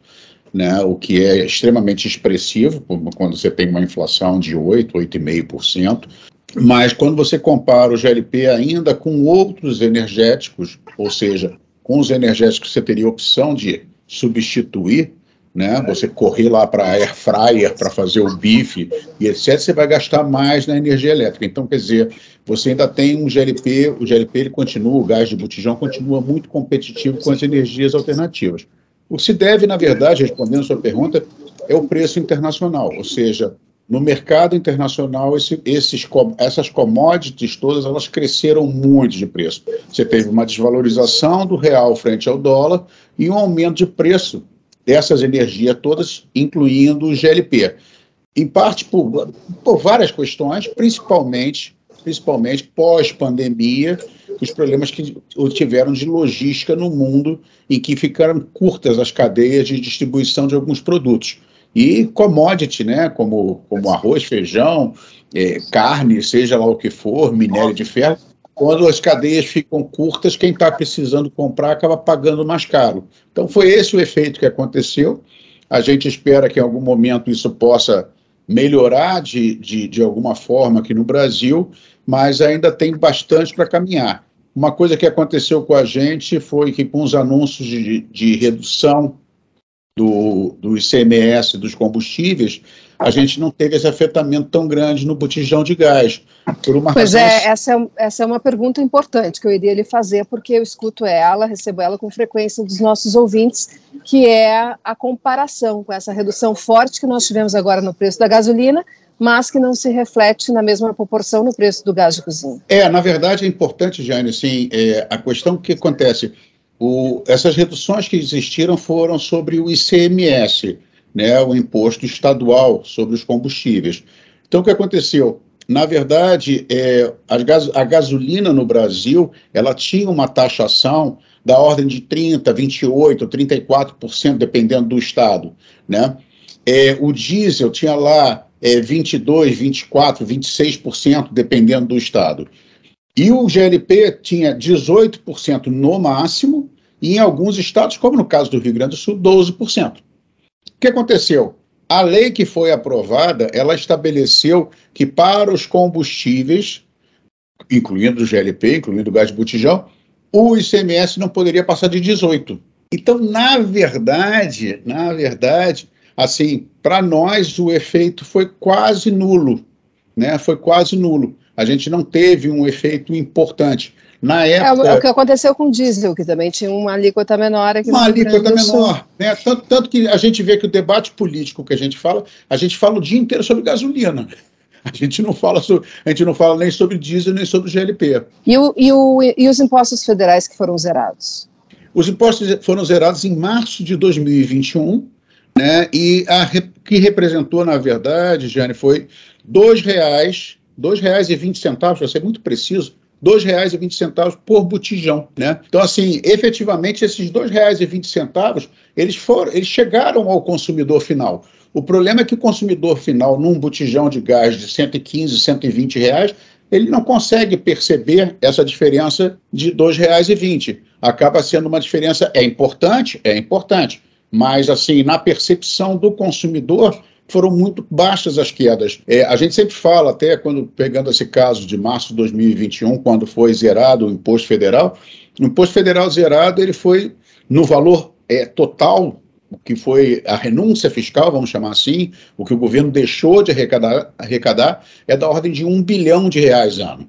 né, o que é extremamente expressivo, quando você tem uma inflação de 8, 8,5%. Mas quando você compara o GLP ainda com outros energéticos, ou seja, com os energéticos que você teria opção de substituir, né? Você correr lá para air fryer para fazer o bife e etc, você vai gastar mais na energia elétrica. Então, quer dizer, você ainda tem um GLP, o GLP ele continua, o gás de botijão continua muito competitivo com as energias alternativas. O que se deve, na verdade, respondendo a sua pergunta, é o preço internacional, ou seja, no mercado internacional, esse, esses, essas commodities todas elas cresceram muito de preço. Você teve uma desvalorização do real frente ao dólar e um aumento de preço dessas energias todas, incluindo o GLP. Em parte por, por várias questões, principalmente, principalmente pós-pandemia, os problemas que tiveram de logística no mundo, em que ficaram curtas as cadeias de distribuição de alguns produtos e commodity, né, como, como arroz, feijão, é, carne, seja lá o que for, minério de ferro, quando as cadeias ficam curtas, quem está precisando comprar acaba pagando mais caro. Então, foi esse o efeito que aconteceu. A gente espera que em algum momento isso possa melhorar de, de, de alguma forma aqui no Brasil, mas ainda tem bastante para caminhar. Uma coisa que aconteceu com a gente foi que, com os anúncios de, de redução do, do ICMS dos combustíveis, a gente não teve esse afetamento tão grande no botijão de gás. pois é, essa é, essa é uma pergunta importante que eu iria lhe fazer, porque eu escuto ela, recebo ela com frequência dos nossos ouvintes, que é a comparação com essa redução forte que nós tivemos agora no preço da gasolina, mas que não se reflete na mesma proporção no preço do gás de cozinha. É, na verdade é importante, Jane, assim, é, a questão que acontece, o, essas reduções que existiram foram sobre o ICMS, né, o imposto estadual sobre os combustíveis. Então, o que aconteceu? Na verdade, é, a, gas, a gasolina no Brasil ela tinha uma taxação da ordem de 30%, 28%, 34%, dependendo do estado. Né? É, o diesel tinha lá é, 22%, 24%, 26%, dependendo do estado. E o GLP tinha 18% no máximo, e em alguns estados, como no caso do Rio Grande do Sul, 12% que aconteceu? A lei que foi aprovada, ela estabeleceu que para os combustíveis, incluindo o GLP, incluindo o gás de botijão, o ICMS não poderia passar de 18. Então, na verdade, na verdade, assim, para nós o efeito foi quase nulo, né? Foi quase nulo. A gente não teve um efeito importante. Na época. É, o que aconteceu com o diesel, que também tinha uma alíquota menor aqui Uma alíquota menor. Né? Tanto, tanto que a gente vê que o debate político que a gente fala, a gente fala o dia inteiro sobre gasolina. A gente não fala, sobre, a gente não fala nem sobre diesel nem sobre GLP. E, o, e, o, e os impostos federais que foram zerados? Os impostos foram zerados em março de 2021, né? E a que representou, na verdade, Jane, foi R$ reais, R$ reais e vinte centavos, para ser muito preciso, R$ 2,20 por botijão, né? Então, assim, efetivamente, esses R$ 2,20, eles foram, eles chegaram ao consumidor final. O problema é que o consumidor final, num botijão de gás de 115, 120 reais, ele não consegue perceber essa diferença de R$ 2,20. Acaba sendo uma diferença, é importante? É importante, mas, assim, na percepção do consumidor, foram muito baixas as quedas. É, a gente sempre fala, até quando pegando esse caso de março de 2021, quando foi zerado o imposto federal, o imposto federal zerado ele foi no valor é, total o que foi a renúncia fiscal, vamos chamar assim, o que o governo deixou de arrecadar, arrecadar é da ordem de um bilhão de reais ano.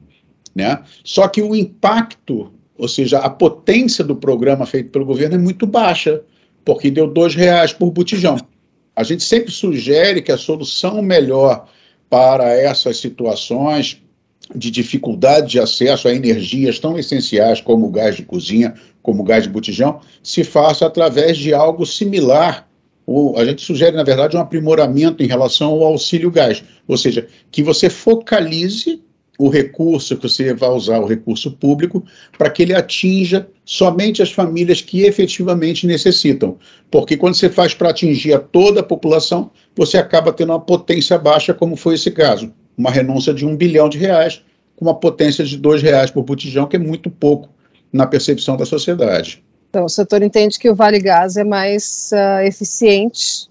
Né? Só que o impacto, ou seja, a potência do programa feito pelo governo é muito baixa, porque deu dois reais por botijão. A gente sempre sugere que a solução melhor para essas situações de dificuldade de acesso a energias tão essenciais como o gás de cozinha, como o gás de botijão, se faça através de algo similar. Ou a gente sugere, na verdade, um aprimoramento em relação ao auxílio gás, ou seja, que você focalize o recurso que você vai usar, o recurso público, para que ele atinja somente as famílias que efetivamente necessitam. Porque quando você faz para atingir a toda a população, você acaba tendo uma potência baixa, como foi esse caso. Uma renúncia de um bilhão de reais, com uma potência de dois reais por botijão, que é muito pouco na percepção da sociedade. Então, o setor entende que o Vale Gás é mais uh, eficiente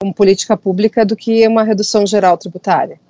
como política pública do que uma redução geral tributária.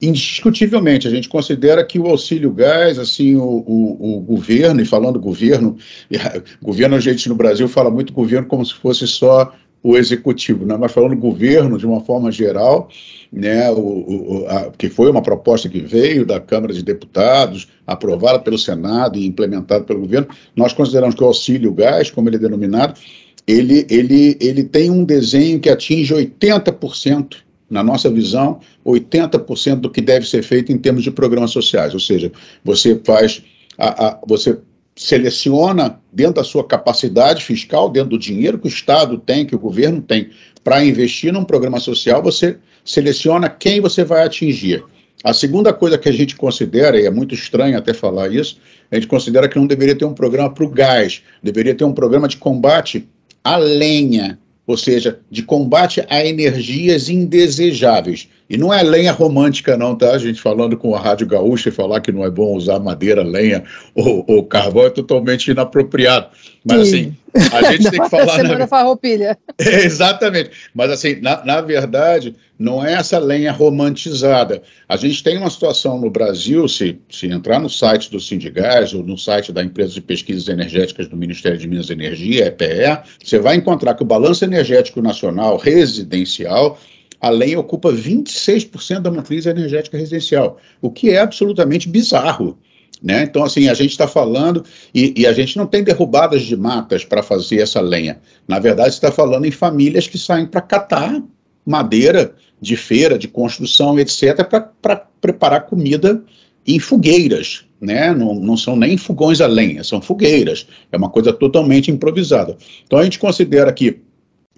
Indiscutivelmente, a gente considera que o auxílio gás, assim, o, o, o governo, e falando governo, governo a gente no Brasil fala muito governo como se fosse só o executivo, né? mas falando governo de uma forma geral, né, o, o, a, que foi uma proposta que veio da Câmara de Deputados, aprovada pelo Senado e implementada pelo governo, nós consideramos que o auxílio gás, como ele é denominado, ele, ele, ele tem um desenho que atinge 80% na nossa visão, 80% do que deve ser feito em termos de programas sociais. Ou seja, você faz, a, a, você seleciona dentro da sua capacidade fiscal, dentro do dinheiro que o Estado tem, que o governo tem, para investir num programa social, você seleciona quem você vai atingir. A segunda coisa que a gente considera, e é muito estranho até falar isso, a gente considera que não deveria ter um programa para o gás, deveria ter um programa de combate à lenha, ou seja, de combate a energias indesejáveis. E não é lenha romântica, não, tá? A gente falando com a Rádio Gaúcha e falar que não é bom usar madeira, lenha ou, ou carvão é totalmente inapropriado. Mas Sim. assim, a gente tem que falar. Semana na... farroupilha. É, exatamente. Mas assim, na, na verdade, não é essa lenha romantizada. A gente tem uma situação no Brasil, se, se entrar no site do Sindigás ou no site da empresa de pesquisas energéticas do Ministério de Minas e Energia, EPE, você vai encontrar que o balanço energético nacional residencial a lenha ocupa 26% da matriz energética residencial, o que é absolutamente bizarro. Né? Então, assim, a gente está falando, e, e, a gente não tem derrubadas de matas para fazer essa lenha. Na verdade, está falando em famílias que saem para catar madeira de feira, de construção, etc., para preparar comida em fogueiras. Né? Não, não são nem fogões a lenha, são fogueiras. É uma coisa totalmente improvisada. Então, a gente considera que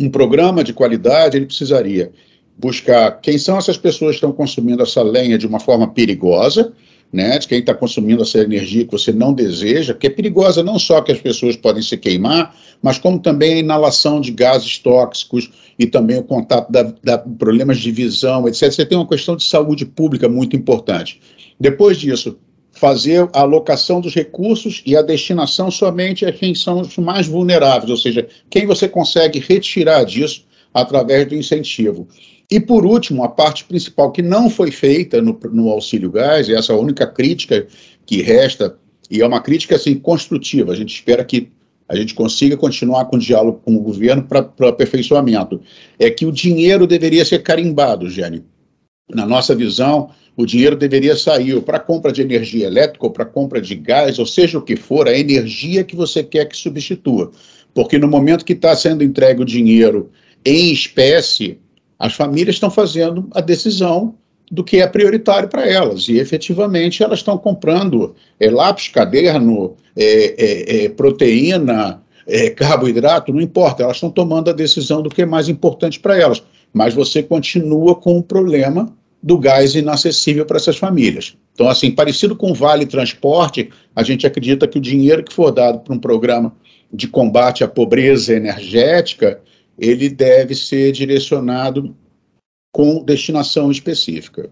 um programa de qualidade ele precisaria buscar quem são essas pessoas que estão consumindo essa lenha de uma forma perigosa, né, de quem está consumindo essa energia que você não deseja, que é perigosa não só que as pessoas podem se queimar, mas como também a inalação de gases tóxicos e também o contato da, da problemas de visão, etc. Você tem uma questão de saúde pública muito importante. Depois disso, fazer a alocação dos recursos e a destinação somente a quem são os mais vulneráveis, ou seja, quem você consegue retirar disso através do incentivo. E, por último, a parte principal que não foi feita no, no auxílio gás, e essa é a única crítica que resta, e é uma crítica assim, construtiva, a gente espera que a gente consiga continuar com o diálogo com o governo para aperfeiçoamento, é que o dinheiro deveria ser carimbado, Jane. Na nossa visão, o dinheiro deveria sair para compra de energia elétrica ou para compra de gás, ou seja o que for, a energia que você quer que substitua. Porque no momento que está sendo entregue o dinheiro em espécie, as famílias estão fazendo a decisão do que é prioritário para elas. E efetivamente elas estão comprando é, lápis, caderno, é, é, é proteína, é, carboidrato, não importa, elas estão tomando a decisão do que é mais importante para elas. Mas você continua com o problema do gás inacessível para essas famílias. Então, assim, parecido com o Vale Transporte, a gente acredita que o dinheiro que for dado para um programa de combate à pobreza energética, ele deve ser direcionado com destinação específica.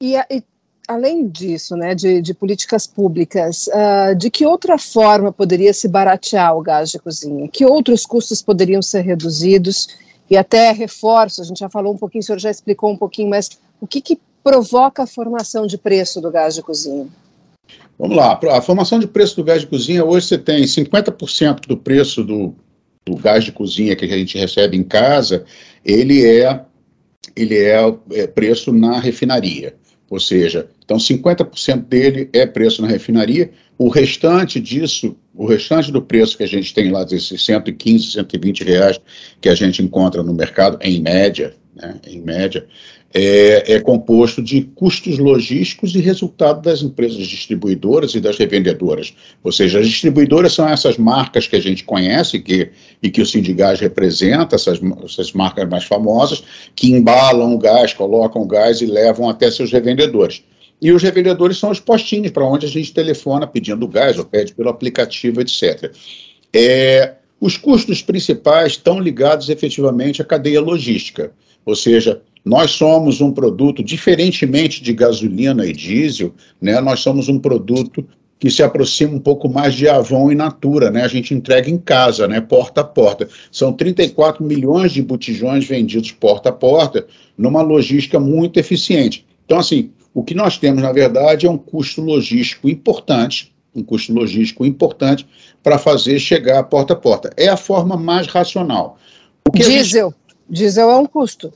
E, e além disso, né, de, de políticas públicas, uh, de que outra forma poderia se baratear o gás de cozinha? Que outros custos poderiam ser reduzidos? E até reforço, a gente já falou um pouquinho, o senhor já explicou um pouquinho, mas o que, que provoca a formação de preço do gás de cozinha? Vamos lá, a formação de preço do gás de cozinha, hoje você tem 50% do preço do o gás de cozinha que a gente recebe em casa, ele é, ele é, é preço na refinaria. Ou seja, então 50% dele é preço na refinaria, o restante disso, o restante do preço que a gente tem lá, desses 115, 120 reais que a gente encontra no mercado, em média, né, em média, é, é, composto de custos logísticos e resultado das empresas distribuidoras e das revendedoras. Ou seja, as distribuidoras são essas marcas que a gente conhece que, e que o Sindigás representa, essas, essas marcas mais famosas, que embalam o gás, colocam o gás e levam até seus revendedores. E os revendedores são os postinhos para onde a gente telefona pedindo gás ou pede pelo aplicativo, etc. É, os custos principais estão ligados efetivamente à cadeia logística, ou seja, nós somos um produto, diferentemente de gasolina e diesel, né, nós somos um produto que se aproxima um pouco mais de Avon e Natura, né? A gente entrega em casa, né? Porta a porta. São 34 milhões de botijões vendidos porta a porta, numa logística muito eficiente. Então, assim, o que nós temos, na verdade, é um custo logístico importante, um custo logístico importante para fazer chegar porta a porta. É a forma mais racional. Diesel. Gente... Diesel é um custo.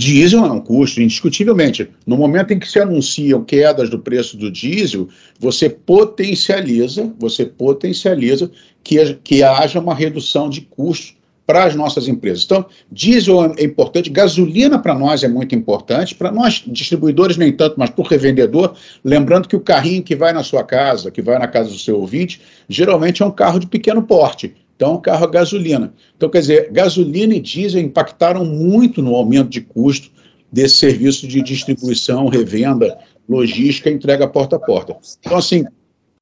Diesel é um custo, indiscutivelmente. No momento em que se anunciam quedas do preço do diesel, você potencializa, você potencializa que, que haja uma redução de custos para as nossas empresas. Então, diesel é importante, gasolina para nós é muito importante, para nós distribuidores nem tanto, mas para o revendedor, lembrando que o carrinho que vai na sua casa, que vai na casa do seu ouvinte, geralmente é um carro de pequeno porte. Então, carro a gasolina. Então, quer dizer, gasolina e diesel impactaram muito no aumento de custo desse serviço de distribuição, revenda, logística, entrega porta a porta. Então, assim,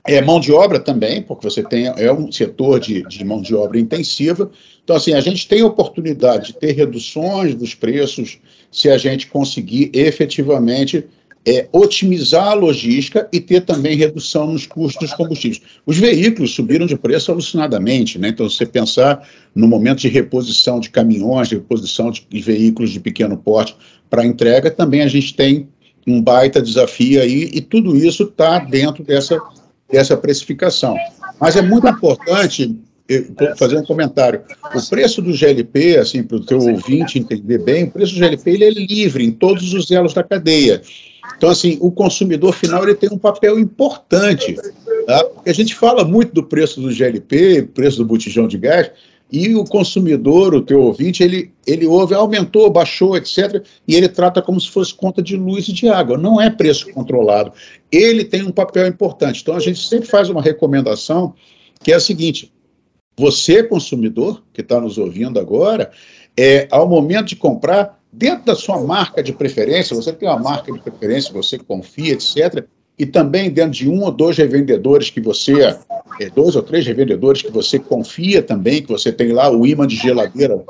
É mão de obra também, porque você tem é um setor de, de mão de obra intensiva. Então, assim, a gente tem oportunidade de ter reduções dos preços se a gente conseguir efetivamente é, otimizar a logística e ter também redução nos custos dos combustíveis. Os veículos subiram de preço alucinadamente, né? Então, você pensar no momento de reposição de caminhões, de reposição de, veículos de pequeno porte para entrega, também a gente tem um baita desafio aí, e tudo isso está dentro dessa, dessa precificação. Mas é muito importante fazer um comentário. O preço do GLP, assim, para o teu ouvinte entender bem, o preço do GLP ele é livre em todos os elos da cadeia. Então, assim, o consumidor final ele tem um papel importante. Tá? Porque a gente fala muito do preço do GLP, preço do botijão de gás, e o consumidor, o teu ouvinte, ele, ele ouve, aumentou, baixou, etc., e ele trata como se fosse conta de luz e de água. Não é preço controlado. Ele tem um papel importante. Então, a gente sempre faz uma recomendação que é a seguinte: você, consumidor, que está nos ouvindo agora, é, ao momento de comprar, dentro da sua marca de preferência, você tem uma marca de preferência, você confia, etc., e também dentro de um ou dois revendedores que você, é, dois ou três revendedores que você confia também, que você tem lá o imã de geladeira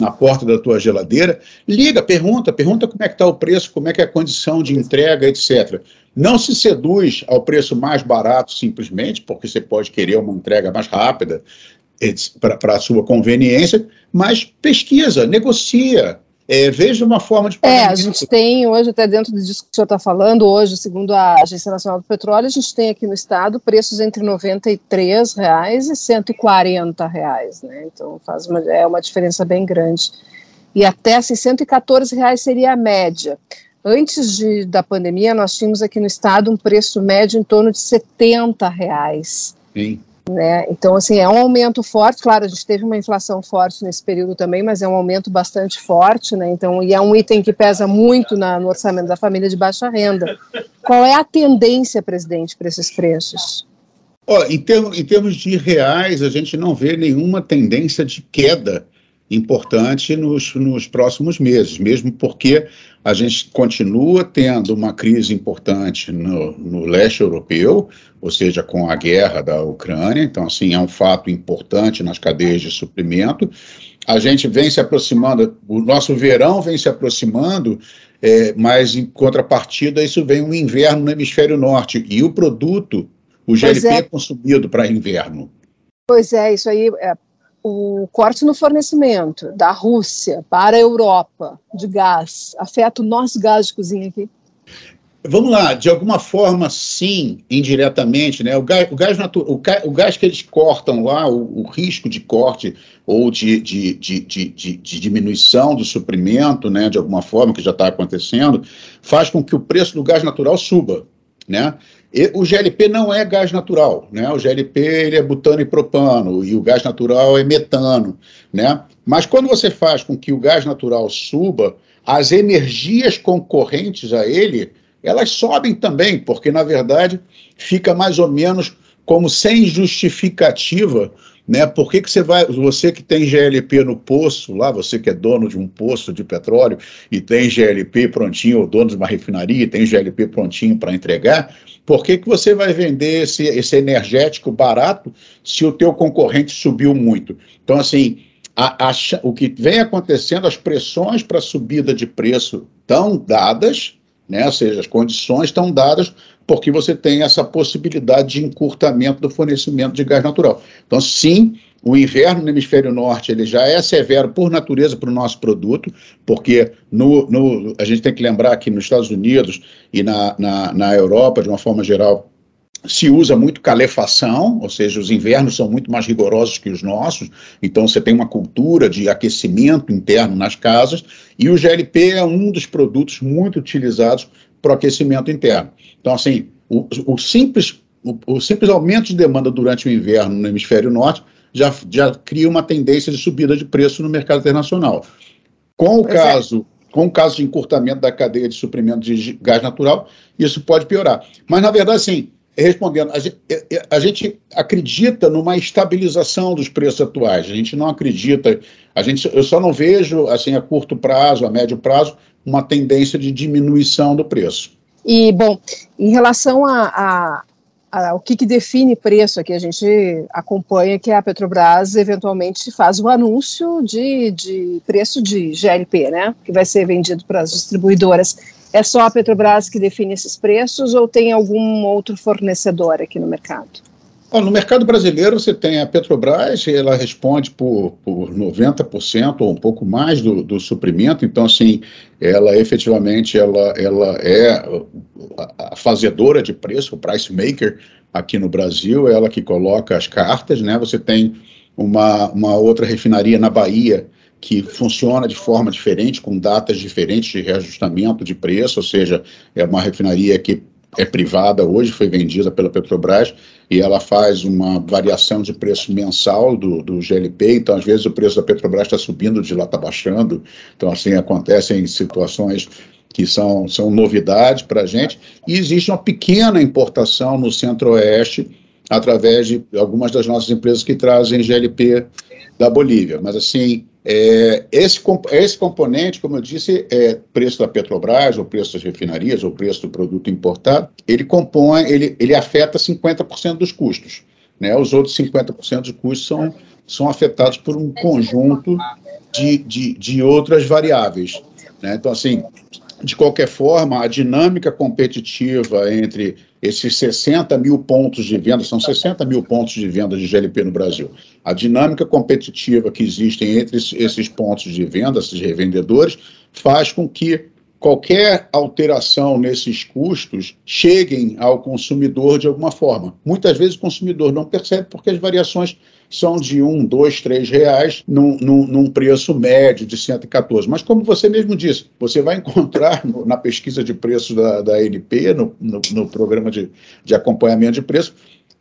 na porta da tua geladeira, liga, pergunta, pergunta como é que está o preço, como é que é a condição de entrega, etc. Não se seduz ao preço mais barato simplesmente, porque você pode querer uma entrega mais rápida para a sua conveniência, mas pesquisa, negocia, é, veja uma forma de pagamento. É, a gente tem hoje, até dentro disso que o senhor está falando, hoje, segundo a Agência Nacional do Petróleo, a gente tem aqui no estado preços entre 93 reais e 140 reais, né? Então faz uma, é uma diferença bem grande. E até assim, 114 reais seria a média. Antes de, da pandemia, nós tínhamos aqui no estado um preço médio em torno de 70 reais. Sim. Né? Então, assim, é um aumento forte, claro, a gente teve uma inflação forte nesse período também, mas é um aumento bastante forte, né? Então, e é um item que pesa muito na, no orçamento da família de baixa renda. Qual é a tendência, presidente, para esses preços? Oh, em, termos, em termos de reais, a gente não vê nenhuma tendência de queda importante nos, nos próximos meses, mesmo porque a gente continua tendo uma crise importante no, no, leste europeu, ou seja, com a guerra da Ucrânia. Então, assim, é um fato importante nas cadeias de suprimento. A gente vem se aproximando, o nosso verão vem se aproximando, é, mas em contrapartida, isso vem um inverno no hemisfério norte. E o produto, o GLP, é. é consumido para inverno. Pois é, isso aí é, o corte no fornecimento da Rússia para a Europa de gás afeta o nosso gás de cozinha aqui? Vamos lá, de alguma forma, sim, indiretamente, né? O gás, o gás, o, o gás que eles cortam lá, o, o risco de corte ou de, de, de, de, de diminuição do suprimento, né, de alguma forma, que já está acontecendo, faz com que o preço do gás natural suba, né? E o GLP não é gás natural, né? O GLP ele é butano e propano e o gás natural é metano, né? Mas quando você faz com que o gás natural suba, as energias concorrentes a ele, elas sobem também, porque na verdade fica mais ou menos como sem justificativa né? Por que, que você vai, você que tem GLP no poço, lá, você que é dono de um poço de petróleo e tem GLP prontinho, ou dono de uma refinaria, tem GLP prontinho para entregar, por que, que você vai vender esse, esse energético barato se o teu concorrente subiu muito? Então, assim, a, a, o que vem acontecendo, as pressões para subida de preço estão dadas, né? ou seja, as condições estão dadas porque você tem essa possibilidade de encurtamento do fornecimento de gás natural. Então, sim, o inverno no hemisfério norte ele já é severo por natureza para o nosso produto, porque no, no, a gente tem que lembrar que nos Estados Unidos e na, na, na Europa, de uma forma geral, se usa muito calefação, ou seja, os invernos são muito mais rigorosos que os nossos, então você tem uma cultura de aquecimento interno nas casas, e o GLP é um dos produtos muito utilizados para o aquecimento interno. Então, assim, o, o simples, o, o, simples aumento de demanda durante o inverno no hemisfério norte já, já cria uma tendência de subida de preço no mercado internacional. Com o, é. caso, com o caso de encurtamento da cadeia de suprimento de gás natural, isso pode piorar. Mas, na verdade, sim, respondendo, a gente, é, é, a gente, acredita numa estabilização dos preços atuais. A gente não acredita, a gente, eu só não vejo, assim, a curto prazo, a médio prazo, uma tendência de diminuição do preço. E, bom, em relação a, a, o que, que, define preço aqui. A gente acompanha que a Petrobras eventualmente faz o anúncio de, de preço de GLP, né? Que vai ser vendido para as distribuidoras. É só a Petrobras que define esses preços ou tem algum outro fornecedor aqui no mercado? no mercado brasileiro você tem a Petrobras, ela responde por, por 90% ou um pouco mais do, do, suprimento, então assim, ela efetivamente ela, ela é a fazedora de preço, o price maker aqui no Brasil, ela que coloca as cartas, né? Você tem uma, uma outra refinaria na Bahia que funciona de forma diferente, com datas diferentes de reajustamento de preço, ou seja, é uma refinaria que é privada hoje, foi vendida pela Petrobras, e ela faz uma variação de preço mensal do, do GLP, então às vezes o preço da Petrobras está subindo, de lá está baixando, então assim acontecem situações que são, são novidades para a gente, e existe uma pequena importação no centro-oeste através de algumas das nossas empresas que trazem GLP da Bolívia, mas assim, é, esse, esse componente, como eu disse, é preço da Petrobras, ou preço das refinarias, ou preço do produto importado, ele compõe, ele, ele afeta 50% dos custos. Né? Os outros 50% dos custos são, são afetados por um conjunto de, de, de outras variáveis. Né? Então, assim, de qualquer forma, a dinâmica competitiva entre esses 60 mil pontos de venda, são 60 mil pontos de venda de GLP no Brasil. A dinâmica competitiva que existe entre esses pontos de venda, esses revendedores, faz com que qualquer alteração nesses custos cheguem ao consumidor de alguma forma. Muitas vezes o consumidor não percebe porque as variações são de um, dois, três reais num, num, num, preço médio de 114. Mas como você mesmo disse, você vai encontrar no, na pesquisa de preços da, da ANP, no, no, no programa de, de acompanhamento de preço,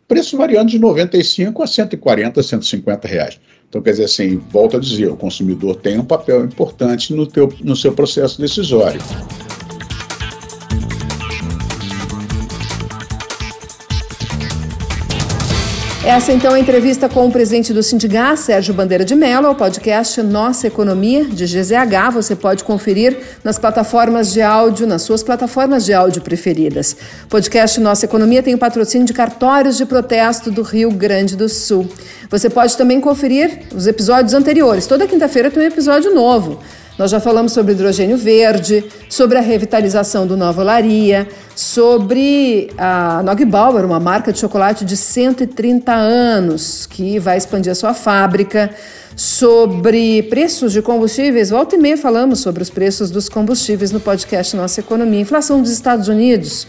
preço variando de 95 a 140, 150 reais. Então, quer dizer assim, volto a dizer, o consumidor tem um papel importante no, teu, no seu processo decisório. Essa então é a entrevista com o presidente do Sindigás, Sérgio Bandeira de Mello, ao podcast Nossa Economia de GZH. Você pode conferir nas plataformas de áudio, nas suas plataformas de áudio preferidas. O podcast Nossa Economia tem o patrocínio de cartórios de protesto do Rio Grande do Sul. Você pode também conferir os episódios anteriores. Toda quinta-feira tem um episódio novo. Nós já falamos sobre hidrogênio verde, sobre a revitalização do Nova Olaria, sobre a Nogbauer, uma marca de chocolate de 130 anos que vai expandir a sua fábrica, sobre preços de combustíveis. Volta e meia falamos sobre os preços dos combustíveis no podcast Nossa Economia. Inflação dos Estados Unidos,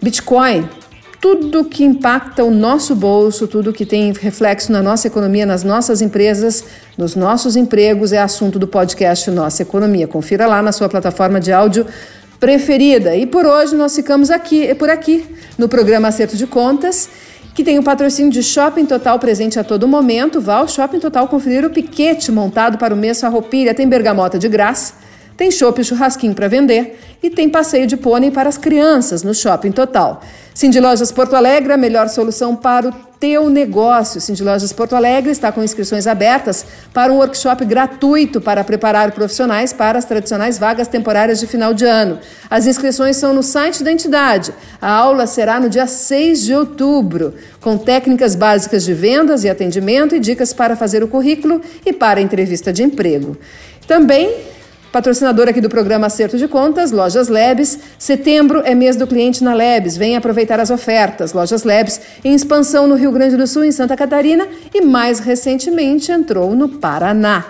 Bitcoin, tudo que impacta o nosso bolso, tudo que tem reflexo na nossa economia, nas nossas empresas, nos nossos empregos, é assunto do podcast Nossa Economia. Confira lá na sua plataforma de áudio preferida. E por hoje nós ficamos aqui, por aqui, no programa Acerto de Contas, que tem o patrocínio de Shopping Total presente a todo momento. Vá ao Shopping Total conferir o piquete montado para o mês Farroupilha. Tem bergamota de graça tem chopp e churrasquinho para vender e tem passeio de pônei para as crianças no Shopping Total. Cindy Lojas Porto Alegre, a melhor solução para o teu negócio. Cindy Lojas Porto Alegre está com inscrições abertas para um workshop gratuito para preparar profissionais para as tradicionais vagas temporárias de final de ano. As inscrições são no site da entidade. A aula será no dia 6 de outubro, com técnicas básicas de vendas e atendimento e dicas para fazer o currículo e para a entrevista de emprego. Também Patrocinador aqui do programa Acerto de Contas, Lojas Labs. Setembro é mês do cliente na Labs. Venha aproveitar as ofertas. Lojas Labs em expansão no Rio Grande do Sul, em Santa Catarina e mais recentemente entrou no Paraná.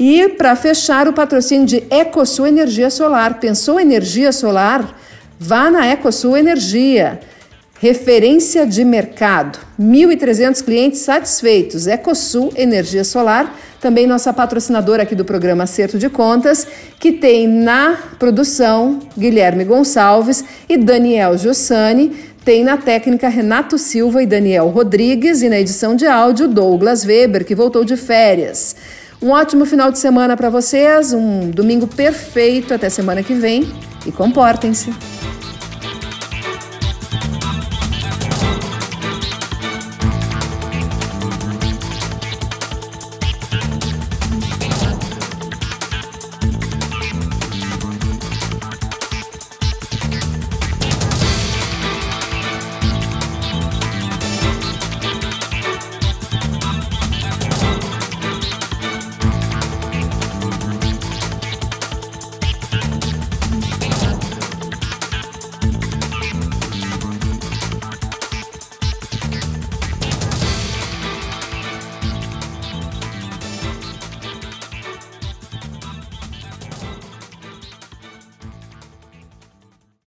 E para fechar o patrocínio de EcoSul Energia Solar. Pensou energia solar? Vá na EcoSul Energia. Referência de mercado. 1.300 clientes satisfeitos. EcoSul Energia Solar, também nossa patrocinadora aqui do programa Acerto de Contas, que tem na produção Guilherme Gonçalves e Daniel Giussani, tem na técnica Renato Silva e Daniel Rodrigues e na edição de áudio Douglas Weber, que voltou de férias. Um ótimo final de semana para vocês, um domingo perfeito até semana que vem e comportem-se.